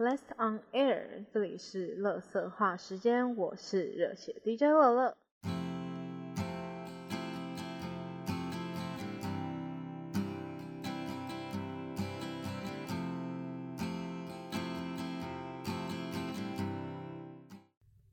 Blessed on air，这里是乐色话时间，我是热血 DJ 乐乐。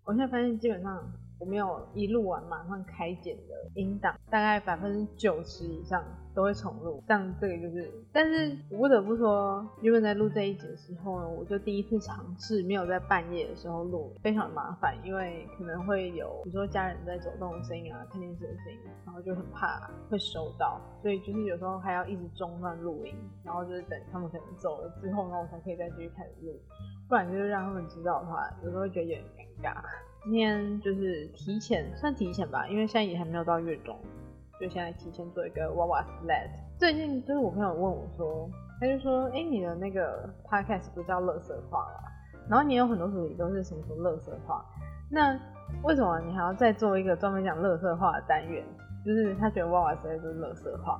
我现在发现，基本上我没有一录完马上开剪的音档，大概百分之九十以上都会重录。像这个就是，但是我不得不说，原本在录这一集的时候呢，我就第一次尝试没有在半夜的时候录，非常麻烦，因为可能会有比如说家人在走动的声音啊、看电视的声音，然后就很怕会收到，所以就是有时候还要一直中断录音，然后就是等他们可能走了之后呢，我才可以再继续开始录，不然就是让他们知道的话，有时候会觉得有点尴尬。今天就是提前，算提前吧，因为现在也还没有到月中，就现在提前做一个娃娃 sled。最近就是我朋友问我说，他就说，哎、你的那个 podcast 不叫乐色话吗？然后你有很多主题都是什么什么乐色话，那为什么你还要再做一个专门讲乐色话的单元？就是他觉得娃娃 sled 就是乐色话，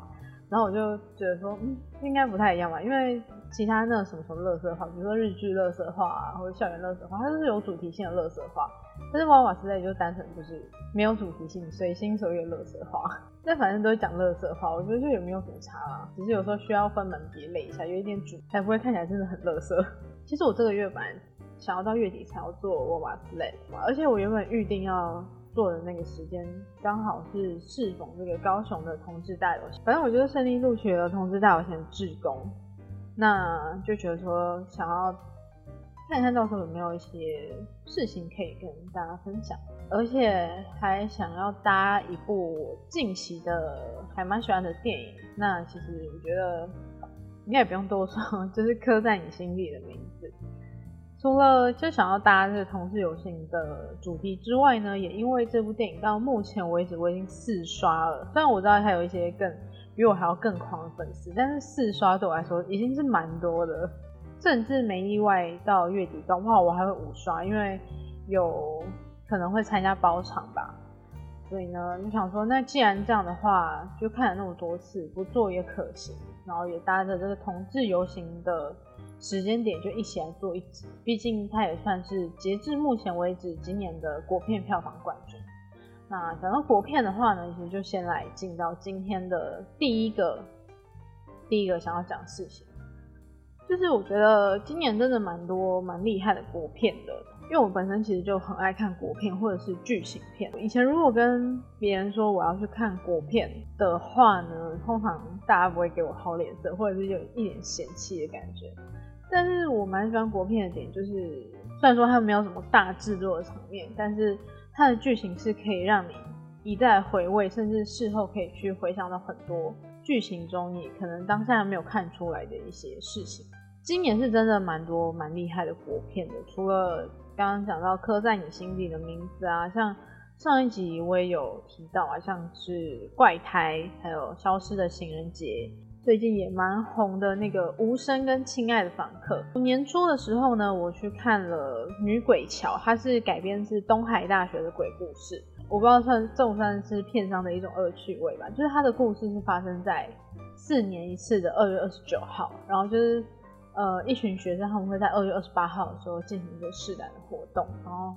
然后我就觉得说，嗯，应该不太一样吧，因为其他那种什么什么乐色话，比如说日剧乐色话啊，或者校园乐色话，它都是有主题性的乐色话。但是娃娃之类就单纯就是没有主题性，随心所欲乐色话。但反正都是讲乐色话，我觉得就也没有什么差啊，只是有时候需要分门别类一下，有一点主，才不会看起来真的很乐色。其实我这个月本来想要到月底才要做娃娃之类的嘛，而且我原本预定要做的那个时间刚好是适逢这个高雄的同志大游行，反正我就是顺利录取了同志大游行的志工，那就觉得说想要。看看到时候有没有一些事情可以跟大家分享，而且还想要搭一部近期的还蛮喜欢的电影。那其实我觉得应该也不用多说，就是刻在你心里的名字。除了就想要搭这个同志游行的主题之外呢，也因为这部电影到目前为止我已经四刷了。虽然我知道它有一些更比我还要更狂的粉丝，但是四刷对我来说已经是蛮多的。甚至没意外，到月底的话，我还会五刷，因为有可能会参加包场吧。所以呢，就想说，那既然这样的话，就看了那么多次，不做也可行。然后也搭着这个同志游行的时间点，就一起来做一集。毕竟它也算是截至目前为止今年的国片票房冠军。那讲到国片的话呢，其实就先来进到今天的第一个第一个想要讲的事情。就是我觉得今年真的蛮多蛮厉害的国片的，因为我本身其实就很爱看国片或者是剧情片。以前如果跟别人说我要去看国片的话呢，通常大家不会给我好脸色，或者是有一点嫌弃的感觉。但是我蛮喜欢国片的点，就是虽然说它没有什么大制作的场面，但是它的剧情是可以让你一再回味，甚至事后可以去回想到很多剧情中你可能当下没有看出来的一些事情。今年是真的蛮多蛮厉害的国片的，除了刚刚讲到刻在你心底的名字啊，像上一集我也有提到啊，像是怪胎，还有消失的情人节，最近也蛮红的那个无声跟亲爱的访客。年初的时候呢，我去看了女鬼桥，它是改编自东海大学的鬼故事，我不知道算这算是片商的一种恶趣味吧，就是它的故事是发生在四年一次的二月二十九号，然后就是。呃，一群学生他们会在二月二十八号的时候进行一个试胆的活动，然后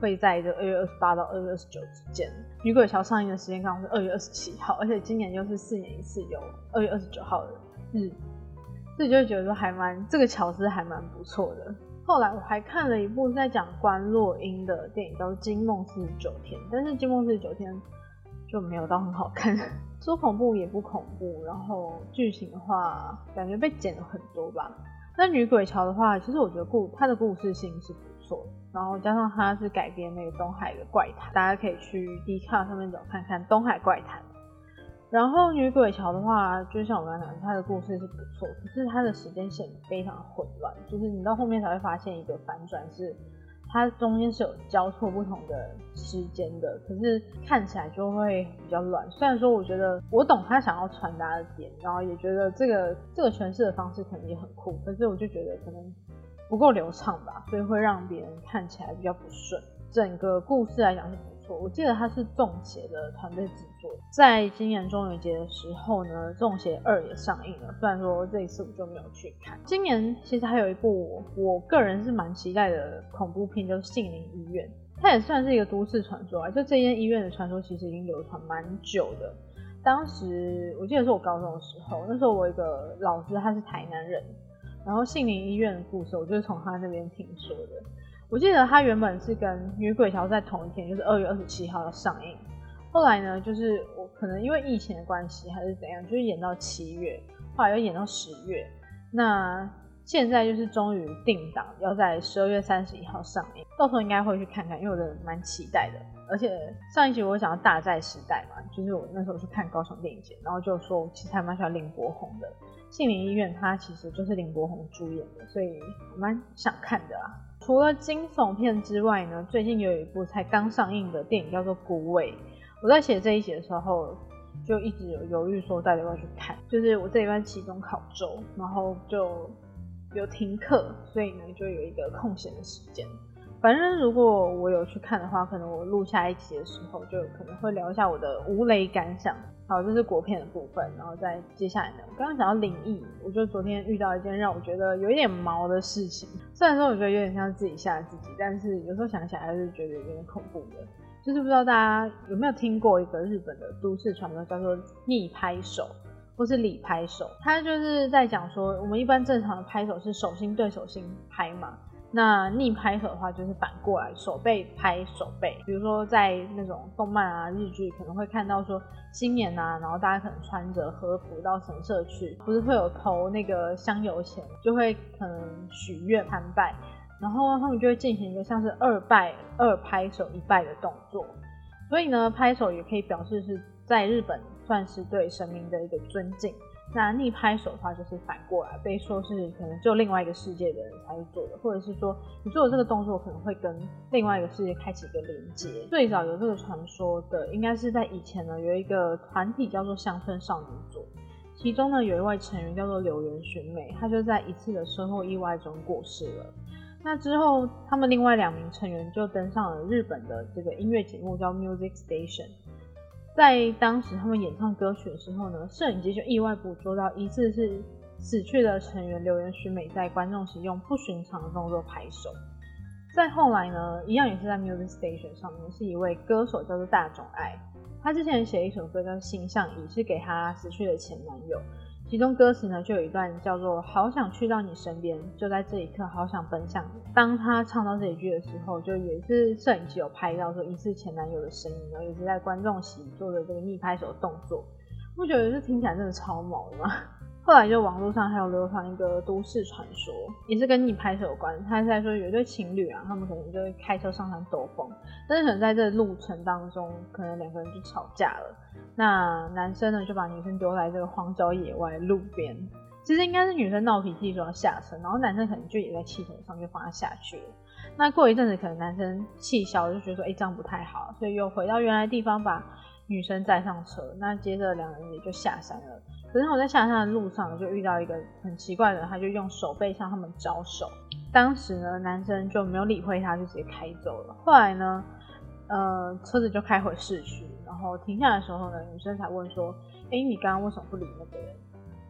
会在这二月二十八到二月二十九之间。女鬼桥上映的时间刚好是二月二十七号，而且今年又是四年一次有二月二十九号的日，所以就会觉得说还蛮这个桥是还蛮不错的。后来我还看了一部在讲关洛英的电影，叫做《惊梦四十九天》，但是《惊梦四十九天》就没有到很好看。说恐怖也不恐怖，然后剧情的话感觉被剪了很多吧。那女鬼桥的话，其实我觉得故它的故事性是不错的，然后加上它是改编那个东海的怪谈，大家可以去 D 卡上面找看看东海怪谈。然后女鬼桥的话，就像我刚刚讲，它的故事是不错，可是它的时间线非常混乱，就是你到后面才会发现一个反转是。它中间是有交错不同的时间的，可是看起来就会比较乱。虽然说我觉得我懂他想要传达的点，然后也觉得这个这个诠释的方式可能也很酷，可是我就觉得可能不够流畅吧，所以会让别人看起来比较不顺。整个故事来讲是不错，我记得它是中邪的团队制作。在今年中元节的时候呢，中邪二也上映了。虽然说这一次我就没有去看。今年其实还有一部我个人是蛮期待的恐怖片，就是《杏林医院》，它也算是一个都市传说啊。就这间医院的传说其实已经流传蛮久的。当时我记得是我高中的时候，那时候我一个老师他是台南人，然后杏林医院的故事我就是从他那边听说的。我记得他原本是跟《女鬼桥》在同一天，就是二月二十七号要上映。后来呢，就是我可能因为疫情的关系还是怎样，就是演到七月，后来又演到十月。那现在就是终于定档，要在十二月三十一号上映。到时候应该会去看看，因为我真的蛮期待的。而且上一集我讲到《大寨时代》嘛，就是我那时候去看高雄电影节，然后就说其实还蛮喜欢林柏宏的《杏林医院》，它其实就是林柏宏主演的，所以我蛮想看的啊。除了惊悚片之外呢，最近有一部才刚上映的电影叫做《孤味》。我在写这一集的时候，就一直有犹豫说到底要不要去看。就是我这一班期中考周，然后就有停课，所以呢就有一个空闲的时间。反正如果我有去看的话，可能我录下一集的时候，就可能会聊一下我的无雷感想。好，这是国片的部分，然后再接下来呢，我刚刚讲到灵异，我就昨天遇到一件让我觉得有一点毛的事情。虽然说我觉得有点像自己吓自己，但是有时候想起来还是觉得有点恐怖的。就是不知道大家有没有听过一个日本的都市传说，叫做逆拍手或是里拍手。它就是在讲说，我们一般正常的拍手是手心对手心拍嘛。那逆拍手的话，就是反过来，手背拍手背。比如说在那种动漫啊、日剧，可能会看到说新年啊，然后大家可能穿着和服到神社去，不是会有投那个香油钱，就会可能许愿参拜，然后他们就会进行一个像是二拜二拍手一拜的动作。所以呢，拍手也可以表示是在日本算是对神明的一个尊敬。那逆拍手的话，就是反过来被说是可能就另外一个世界的人才会做的，或者是说你做的这个动作可能会跟另外一个世界开启一个连接。最早有这个传说的，应该是在以前呢，有一个团体叫做乡村少女组，其中呢有一位成员叫做柳原寻美，她就在一次的车祸意外中过世了。那之后，他们另外两名成员就登上了日本的这个音乐节目叫 Music Station。在当时他们演唱歌曲的时候呢，摄影机就意外捕捉到一次是死去的成员刘元勋美在观众席用不寻常的动作拍手。再后来呢，一样也是在 Music Station 上面，是一位歌手叫做大众爱，他之前写一首歌叫《心相依》，是给他死去的前男友。其中歌词呢，就有一段叫做“好想去到你身边，就在这一刻，好想奔向你”。当他唱到这一句的时候，就也是摄影机有拍到说疑似前男友的声音，然后也是在观众席做的这个逆拍手动作。不觉得这听起来真的超毛的吗？后来就网络上还有流传一个都市传说，也是跟你拍手有关。他是在说有一对情侣啊，他们可能就会开车上山兜风，但是可能在这路程当中，可能两个人就吵架了。那男生呢就把女生丢在这个荒郊野外路边，其实应该是女生闹脾气说要下车，然后男生可能就也在气头上就放他下去了。那过一阵子，可能男生气消就觉得说，哎，这样不太好，所以又回到原来地方把女生载上车。那接着两人也就下山了。可是我在下山的路上就遇到一个很奇怪的人，他就用手背向他们招手。当时呢，男生就没有理会他，就直接开走了。后来呢，呃，车子就开回市区。然后停下来的时候呢，女生才问说：“哎，你刚刚为什么不理那个人？”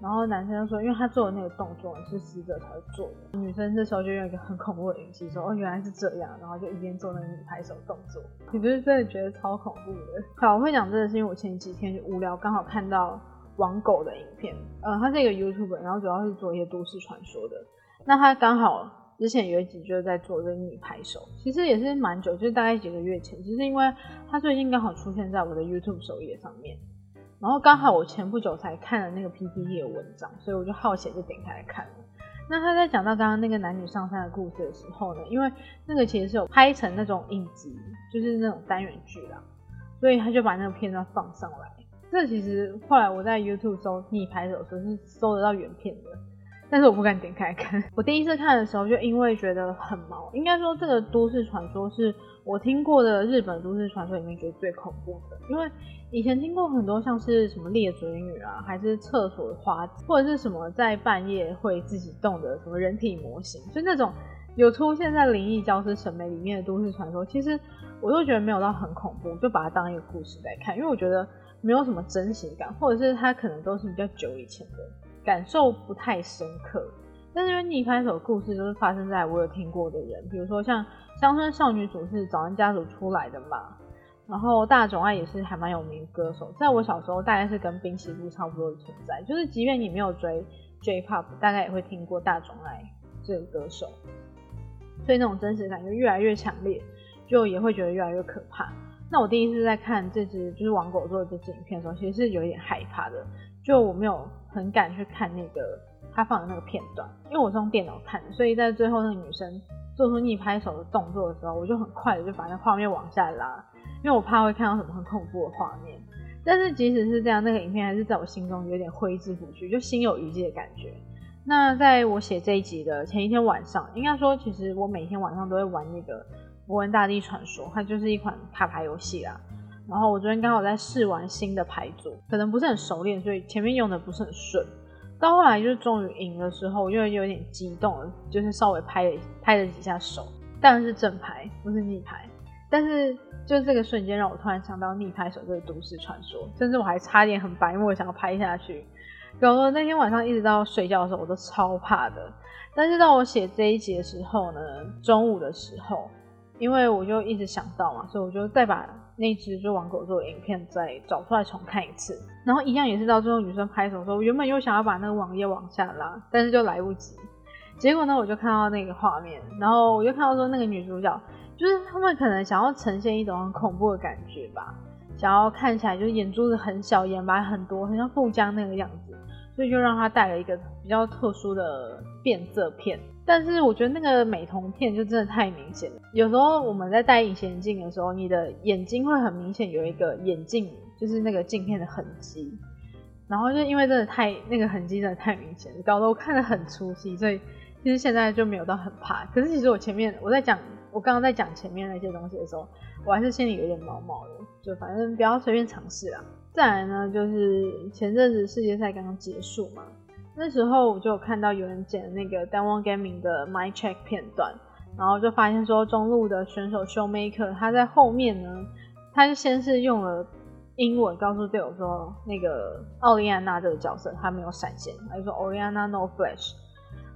然后男生就说：“因为他做的那个动作是死者才会做的。”女生这时候就用一个很恐怖的语气说：“哦，原来是这样。”然后就一边做那个女拍手动作。你不是真的觉得超恐怖的？好，我会讲这个是因为我前几天就无聊，刚好看到网狗的影片。呃，他是一个 YouTube，然后主要是做一些都市传说的。那他刚好。之前有一集就是在做这个逆拍手，其实也是蛮久，就是大概几个月前。只是因为他最近刚好出现在我的 YouTube 首页上面，然后刚好我前不久才看了那个 PPT 的文章，所以我就好奇就点开来看了。那他在讲到刚刚那个男女上山的故事的时候呢，因为那个其实是有拍成那种影集，就是那种单元剧啦，所以他就把那个片段放上来。这其实后来我在 YouTube 搜逆拍手时候是搜得到原片的。但是我不敢点开看。我第一次看的时候，就因为觉得很毛。应该说，这个都市传说是我听过的日本都市传说里面觉得最恐怖的。因为以前听过很多像是什么裂嘴女啊，还是厕所的花，或者是什么在半夜会自己动的什么人体模型，就那种有出现在灵异教师审美里面的都市传说，其实我都觉得没有到很恐怖，就把它当一个故事在看，因为我觉得没有什么真实感，或者是它可能都是比较久以前的，感受不太深刻。但是因为逆拍手故事就是发生在我有听过的人，比如说像乡村少女组是早安家族出来的嘛，然后大冢爱也是还蛮有名的歌手，在我小时候大概是跟滨崎步差不多的存在，就是即便你没有追 J-pop，大概也会听过大冢爱这个歌手。所以那种真实感就越来越强烈，就也会觉得越来越可怕。那我第一次在看这支就是王狗做的这支影片的时候，其实是有一点害怕的，就我没有很敢去看那个他放的那个片段，因为我是用电脑看的，所以在最后那个女生做出逆拍手的动作的时候，我就很快的就把那画面往下拉，因为我怕会看到什么很恐怖的画面。但是即使是这样，那个影片还是在我心中有点挥之不去，就心有余悸的感觉。那在我写这一集的前一天晚上，应该说，其实我每天晚上都会玩那个《博文大地传说》，它就是一款卡牌游戏啦。然后我昨天刚好在试玩新的牌组，可能不是很熟练，所以前面用的不是很顺。到后来就是终于赢的时候，我就有点激动，就是稍微拍了拍了几下手，当然是正牌，不是逆牌。但是就这个瞬间，让我突然想到逆拍手这个都市传说，甚至我还差点很白目想要拍下去。然后那天晚上一直到睡觉的时候，我都超怕的。但是到我写这一集的时候呢，中午的时候，因为我就一直想到嘛，所以我就再把那只就王狗做的影片再找出来重看一次。然后一样也是到最后女生拍手的时候，我原本又想要把那个网页往下拉，但是就来不及。结果呢，我就看到那个画面，然后我就看到说那个女主角，就是他们可能想要呈现一种很恐怖的感觉吧，想要看起来就是眼珠子很小，眼白很多，很像富江那个样子。所以就让他戴了一个比较特殊的变色片，但是我觉得那个美瞳片就真的太明显了。有时候我们在戴隐形眼镜的时候，你的眼睛会很明显有一个眼镜，就是那个镜片的痕迹。然后就因为真的太那个痕迹真的太明显，搞得我看得很出戏，所以其实现在就没有到很怕。可是其实我前面我在讲，我刚刚在讲前面那些东西的时候，我还是心里有点毛毛的，就反正不要随便尝试啊。再来呢，就是前阵子世界赛刚刚结束嘛，那时候我就有看到有人剪那个 d a n o n Gaming 的 My Check 片段，然后就发现说中路的选手 Showmaker 他在后面呢，他就先是用了英文告诉队友说那个奥利安娜这个角色他没有闪现，他就说 Oriana No Flash。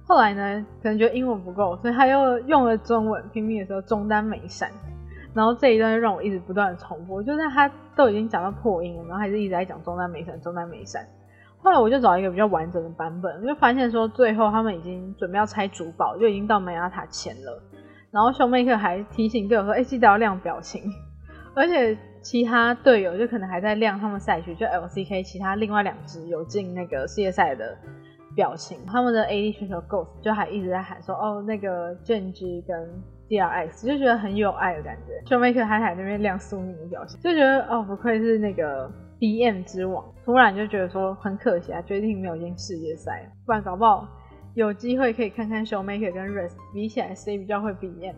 后来呢，可能觉得英文不够，所以他又用了中文拼命的时候中单没闪。然后这一段就让我一直不断的重复，就是他都已经讲到破音了，然后还是一直在讲中单美闪，中单美闪。后来我就找一个比较完整的版本，就发现说最后他们已经准备要拆主堡，就已经到梅亚塔前了。然后熊妹克还提醒队友说：“哎，记得要亮表情。”而且其他队友就可能还在亮他们赛区，就 LCK 其他另外两支有进那个世界赛的表情，他们的 AD 选手 Ghost 就还一直在喊说：“哦，那个 JG 跟。” D R X 就觉得很有爱的感觉，Showmaker 还在那边亮苏宁的表情，就觉得哦不愧是那个 B M 之王。突然就觉得说很可惜啊，决定没有进世界赛，不然搞不好有机会可以看看 Showmaker 跟 r e s 比起来谁比较会 B M。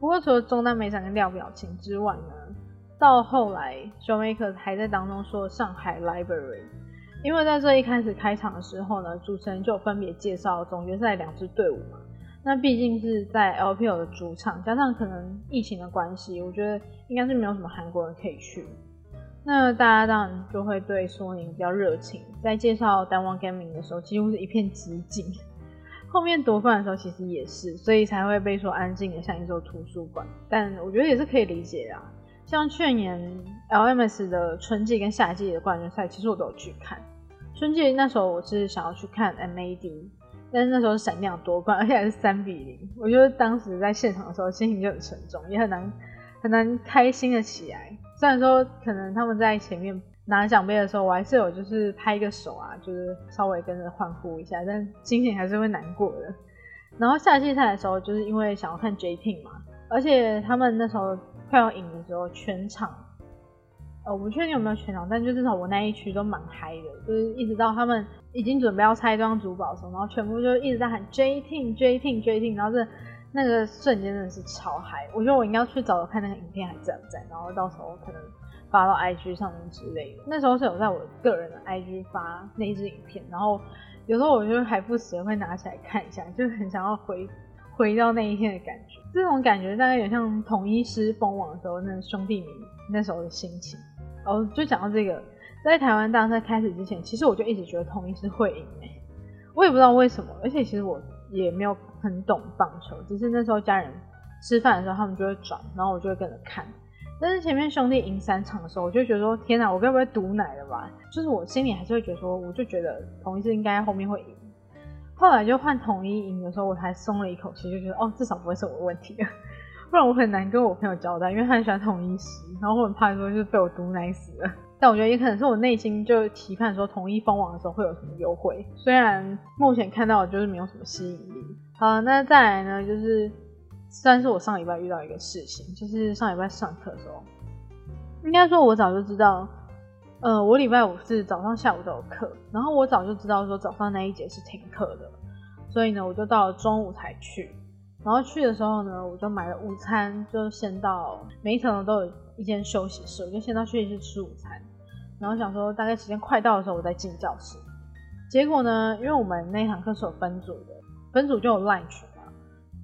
不过除了中单美闪跟亮表情之外呢，到后来 Showmaker 还在当中说上海 Library，因为在这一开始开场的时候呢，主持人就分别介绍总决赛两支队伍嘛。那毕竟是在 LPL 的主场，加上可能疫情的关系，我觉得应该是没有什么韩国人可以去。那大家当然就会对苏宁比较热情，在介绍 d a n Gaming 的时候，几乎是一片寂静。后面夺冠的时候，其实也是，所以才会被说安静的像一座图书馆。但我觉得也是可以理解啊。像去年 LMS 的春季跟夏季的冠军赛，其实我都有去看。春季那时候我是想要去看 MAD。但是那时候闪亮夺冠，而且还是三比零。我觉得当时在现场的时候心情就很沉重，也很难很难开心的起来。虽然说可能他们在前面拿奖杯的时候，我还是有就是拍一个手啊，就是稍微跟着欢呼一下，但心情还是会难过的。然后下季赛的时候，就是因为想要看 J Team 嘛，而且他们那时候快要赢的时候，全场。呃，我不确定有没有全场，但就至少我那一区都蛮嗨的，就是一直到他们已经准备要拆装主宝的时候，然后全部就一直在喊 J Team J Team J Team，然后这那个瞬间真的是超嗨。我觉得我应该去找找看那个影片还在不在，然后到时候可能发到 IG 上面之类的。那时候是有在我个人的 IG 发那一支影片，然后有时候我就还不时会拿起来看一下，就很想要回回到那一天的感觉。这种感觉大概有点像统一师封王的时候那兄弟们那时候的心情。哦，就讲到这个，在台湾大赛开始之前，其实我就一直觉得统一师会赢诶，我也不知道为什么，而且其实我也没有很懂棒球，只是那时候家人吃饭的时候他们就会转，然后我就会跟着看。但是前面兄弟赢三场的时候，我就觉得说天哪，我该不会赌奶了吧？就是我心里还是会觉得说，我就觉得统一是应该后面会赢。后来就换统一赢的时候，我才松了一口气，就觉得哦，至少不会是我的问题，不然我很难跟我朋友交代，因为他很喜欢统一时，然后我很怕说就是被我毒奶死了。但我觉得也可能是我内心就期盼说统一封王的时候会有什么优惠，虽然目前看到的就是没有什么吸引力。好，那再来呢，就是算是我上礼拜遇到一个事情，就是上礼拜上课的时候，应该说我早就知道。呃，我礼拜五是早上、下午都有课，然后我早就知道说早上那一节是停课的，所以呢，我就到了中午才去。然后去的时候呢，我就买了午餐，就先到每一层都有一间休息室，我就先到休息室吃午餐。然后想说大概时间快到的时候，我再进教室。结果呢，因为我们那堂课是有分组的，分组就有赖群嘛。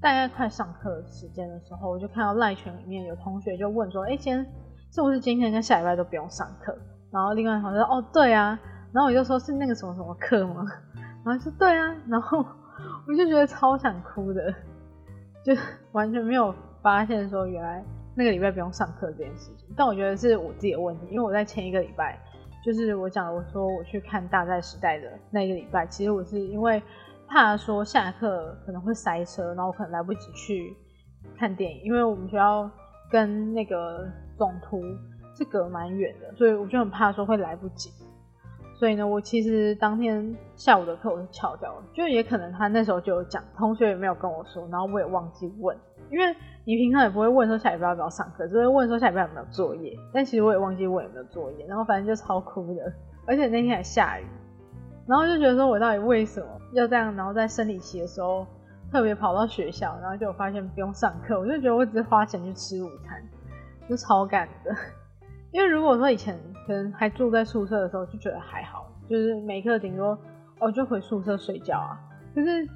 大概快上课时间的时候，我就看到赖群里面有同学就问说：“哎，今天是不是今天跟下礼拜都不用上课？”然后另外同学说：“哦，对啊。”然后我就说：“是那个什么什么课吗？”然后说：“对啊。”然后 我就觉得超想哭的，就 完全没有发现说原来那个礼拜不用上课这件事情。但我觉得是我自己的问题，因为我在前一个礼拜，就是我讲我说我去看《大在时代》的那一个礼拜，其实我是因为怕说下课可能会塞车，然后我可能来不及去看电影，因为我们学校跟那个总图。是隔蛮远的，所以我就很怕说会来不及。所以呢，我其实当天下午的课我是翘掉了，就也可能他那时候就有讲，同学也没有跟我说，然后我也忘记问，因为你平常也不会问说下礼拜要不要上课，只会问说下礼拜有没有作业。但其实我也忘记问有没有作业，然后反正就超哭的，而且那天还下雨，然后就觉得说我到底为什么要这样？然后在生理期的时候特别跑到学校，然后就发现不用上课，我就觉得我只是花钱去吃午餐，就超赶的。因为如果说以前可能还住在宿舍的时候，就觉得还好，就是每课顶多哦就回宿舍睡觉啊。可是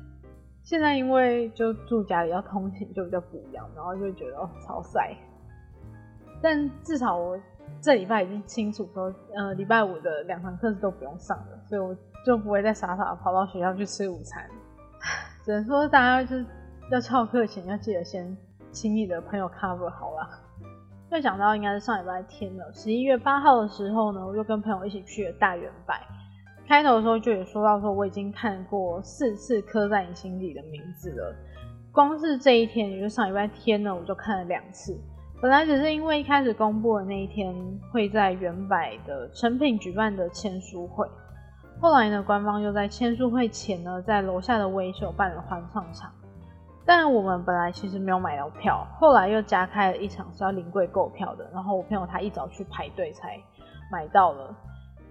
现在因为就住家里要通勤，就比较不一样，然后就觉得哦超晒。但至少我这礼拜已经清楚说，呃礼拜五的两堂课是都不用上的，所以我就不会再傻傻跑到学校去吃午餐。只能说大家就是要翘课前要记得先请你的朋友 cover 好了。就讲到应该是上礼拜天了，十一月八号的时候呢，我就跟朋友一起去了大圆柏。开头的时候就有说到说我已经看过四次刻在你心底的名字了，光是这一天，也就上礼拜天呢，我就看了两次。本来只是因为一开始公布的那一天会在圆柏的成品举办的签书会，后来呢，官方又在签书会前呢，在楼下的微秀办了欢唱场。但我们本来其实没有买到票，后来又加开了一场是要临柜购票的，然后我朋友他一早去排队才买到了。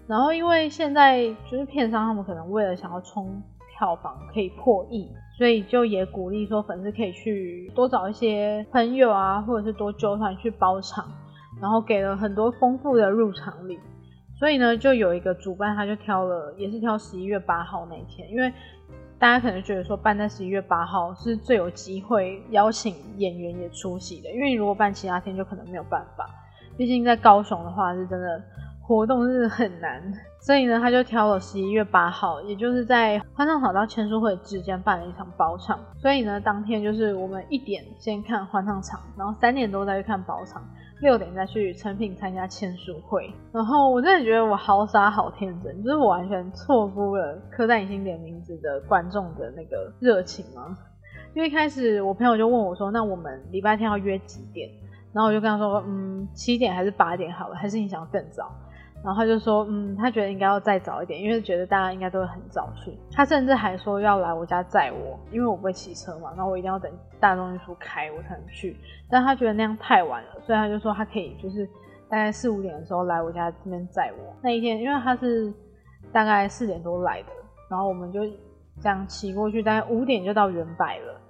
然后因为现在就是片商他们可能为了想要冲票房可以破亿，所以就也鼓励说粉丝可以去多找一些朋友啊，或者是多揪团去包场，然后给了很多丰富的入场礼。所以呢，就有一个主办他就挑了，也是挑十一月八号那天，因为。大家可能觉得说办在十一月八号是最有机会邀请演员也出席的，因为如果办其他天就可能没有办法。毕竟在高雄的话是真的活动是很难，所以呢他就挑了十一月八号，也就是在欢唱场到签书会之间办了一场包场。所以呢当天就是我们一点先看欢唱场，然后三点多再去看包场。六点再去成品参加签书会，然后我真的觉得我好傻好天真，就是我完全错估了刻在你心点名字的观众的那个热情吗？因为一开始我朋友就问我说：“那我们礼拜天要约几点？”然后我就跟他说：“嗯，七点还是八点好了，还是你想更早？”然后他就说，嗯，他觉得应该要再早一点，因为觉得大家应该都会很早去。他甚至还说要来我家载我，因为我不会骑车嘛，然后我一定要等大众运输开我才能去。但他觉得那样太晚了，所以他就说他可以就是大概四五点的时候来我家这边载我。那一天，因为他是大概四点多来的，然后我们就这样骑过去，大概五点就到原柏了。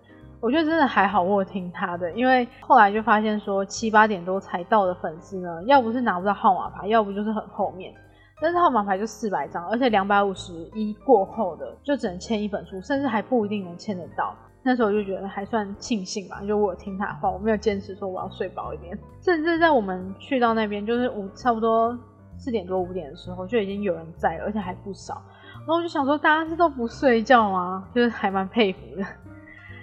我觉得真的还好，我有听他的，因为后来就发现说七八点多才到的粉丝呢，要不是拿不到号码牌，要不就是很后面。但是号码牌就四百张，而且两百五十一过后的就只能签一本书，甚至还不一定能签得到。那时候我就觉得还算庆幸吧，就我听他话，我没有坚持说我要睡饱一点。甚至在我们去到那边，就是五差不多四点多五点的时候，就已经有人在了，而且还不少。然后我就想说，大家是都不睡觉吗？就是还蛮佩服的。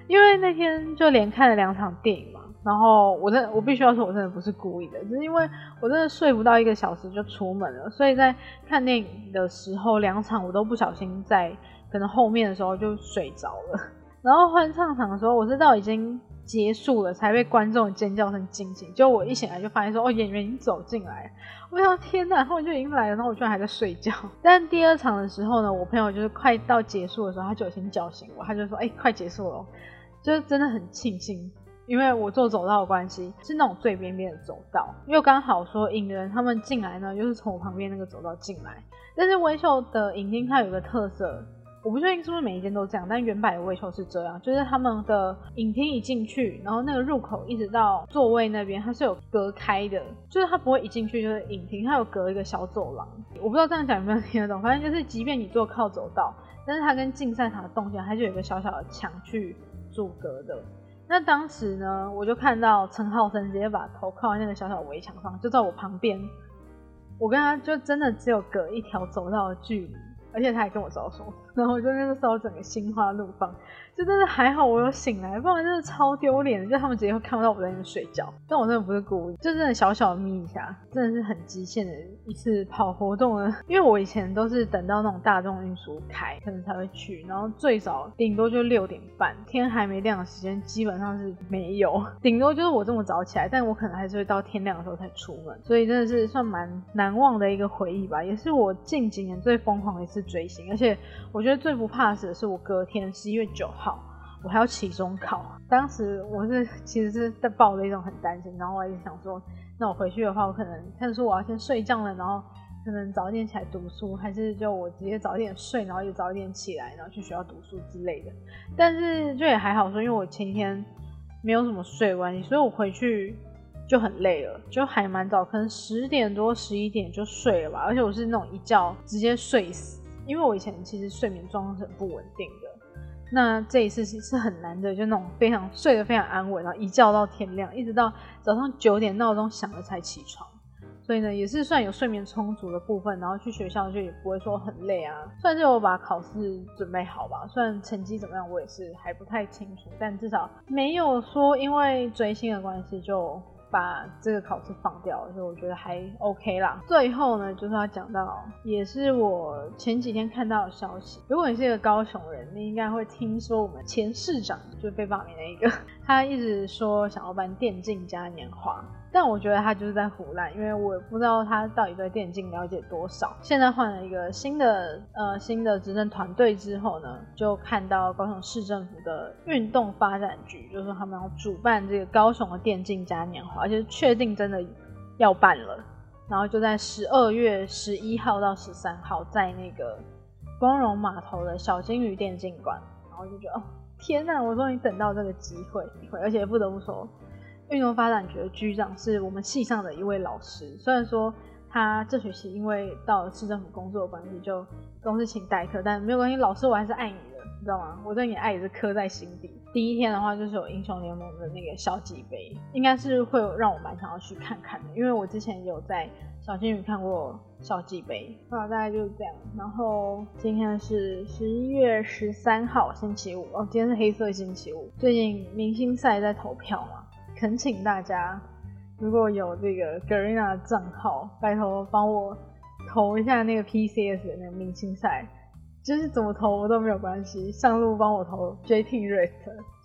因为那天就连看了两场电影嘛，然后我真我必须要说，我真的不是故意的，只是因为我真的睡不到一个小时就出门了，所以在看电影的时候，两场我都不小心在可能后面的时候就睡着了。然后换唱场的时候，我是到已经结束了才被观众的尖叫声惊醒，就我一醒来就发现说，哦，演员已经走进来，我想天哪，他们就已经来了，然后我居然还在睡觉。但第二场的时候呢，我朋友就是快到结束的时候，他就已经叫醒我，他就说，哎，快结束了。就是真的很庆幸，因为我坐走道的关系，是那种最边边的走道，又刚好说影人他们进来呢，就是从我旁边那个走道进来。但是微秀的影厅它有个特色，我不确定是不是每一间都这样，但原版的微秀是这样，就是他们的影厅一进去，然后那个入口一直到座位那边，它是有隔开的，就是它不会一进去就是影厅，它有隔一个小走廊。我不知道这样讲有没有听得懂，反正就是即便你坐靠走道，但是它跟竞赛场的动线它就有一个小小的墙去。阻隔的，那当时呢，我就看到陈浩森直接把头靠在那个小小围墙上，就在我旁边，我跟他就真的只有隔一条走道的距离，而且他还跟我招手，然后我就那个时候整个心花怒放。就真的还好，我有醒来，不然真的超丢脸的。就他们直接会看不到我在那边睡觉，但我真的不是故意，就真的小小眯一下，真的是很极限的一次跑活动了。因为我以前都是等到那种大众运输开，可能才会去，然后最早顶多就六点半，天还没亮的时间基本上是没有，顶多就是我这么早起来，但我可能还是会到天亮的时候才出门，所以真的是算蛮难忘的一个回忆吧，也是我近几年最疯狂的一次追星，而且我觉得最不怕死的是我隔天十一月九号。我还要期中考，当时我是其实是在抱着一种很担心，然后我一直想说，那我回去的话，我可能看书我要先睡觉了，然后可能早一点起来读书，还是就我直接早一点睡，然后也早一点起来，然后去学校读书之类的。但是就也还好说，因为我前天没有什么睡关系，所以我回去就很累了，就还蛮早，可能十点多十一点就睡了吧。而且我是那种一觉直接睡死，因为我以前其实睡眠状况是很不稳定的。那这一次是是很难的，就那种非常睡得非常安稳，然后一觉到天亮，一直到早上九点闹钟响了才起床，所以呢也是算有睡眠充足的部分，然后去学校就也不会说很累啊，算是我把考试准备好吧，虽然成绩怎么样我也是还不太清楚，但至少没有说因为追星的关系就。把这个考试放掉，所以我觉得还 OK 啦。最后呢，就是要讲到，也是我前几天看到的消息。如果你是一个高雄人，你应该会听说我们前市长就被罢免的一个，他一直说想要办电竞嘉年华。但我觉得他就是在胡乱，因为我不知道他到底对电竞了解多少。现在换了一个新的呃新的执政团队之后呢，就看到高雄市政府的运动发展局，就是他们要主办这个高雄的电竞嘉年华，而且确定真的要办了。然后就在十二月十一号到十三号，在那个光荣码头的小金鱼电竞馆，然后就觉得哦天呐，我终于等到这个机会，而且不得不说。运动发展局的局长是我们系上的一位老师，虽然说他这学期因为到了市政府工作的关系，就公司请代课，但没有关系，老师我还是爱你的，你知道吗？我对你的爱也是刻在心底。第一天的话就是有英雄联盟的那个校际杯，应该是会让我蛮想要去看看的，因为我之前有在小金鱼看过校际杯。那大概就是这样。然后今天是十一月十三号星期五，哦，今天是黑色星期五。最近明星赛在投票嘛？恳请大家，如果有这个 Garena 账号，拜托帮我投一下那个 PCS 的那个明星赛，就是怎么投我都没有关系，上路帮我投 JT Red，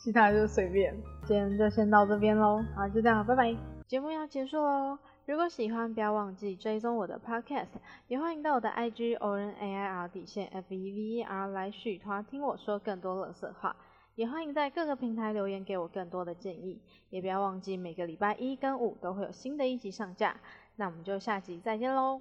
其他就随便。今天就先到这边喽，好，就这样，拜拜。节目要结束喽，如果喜欢，不要忘记追踪我的 Podcast，也欢迎到我的 IG O N A I R 底线 F E V E R 来续团，听我说更多乐色话。也欢迎在各个平台留言给我更多的建议，也不要忘记每个礼拜一跟五都会有新的一集上架。那我们就下集再见喽。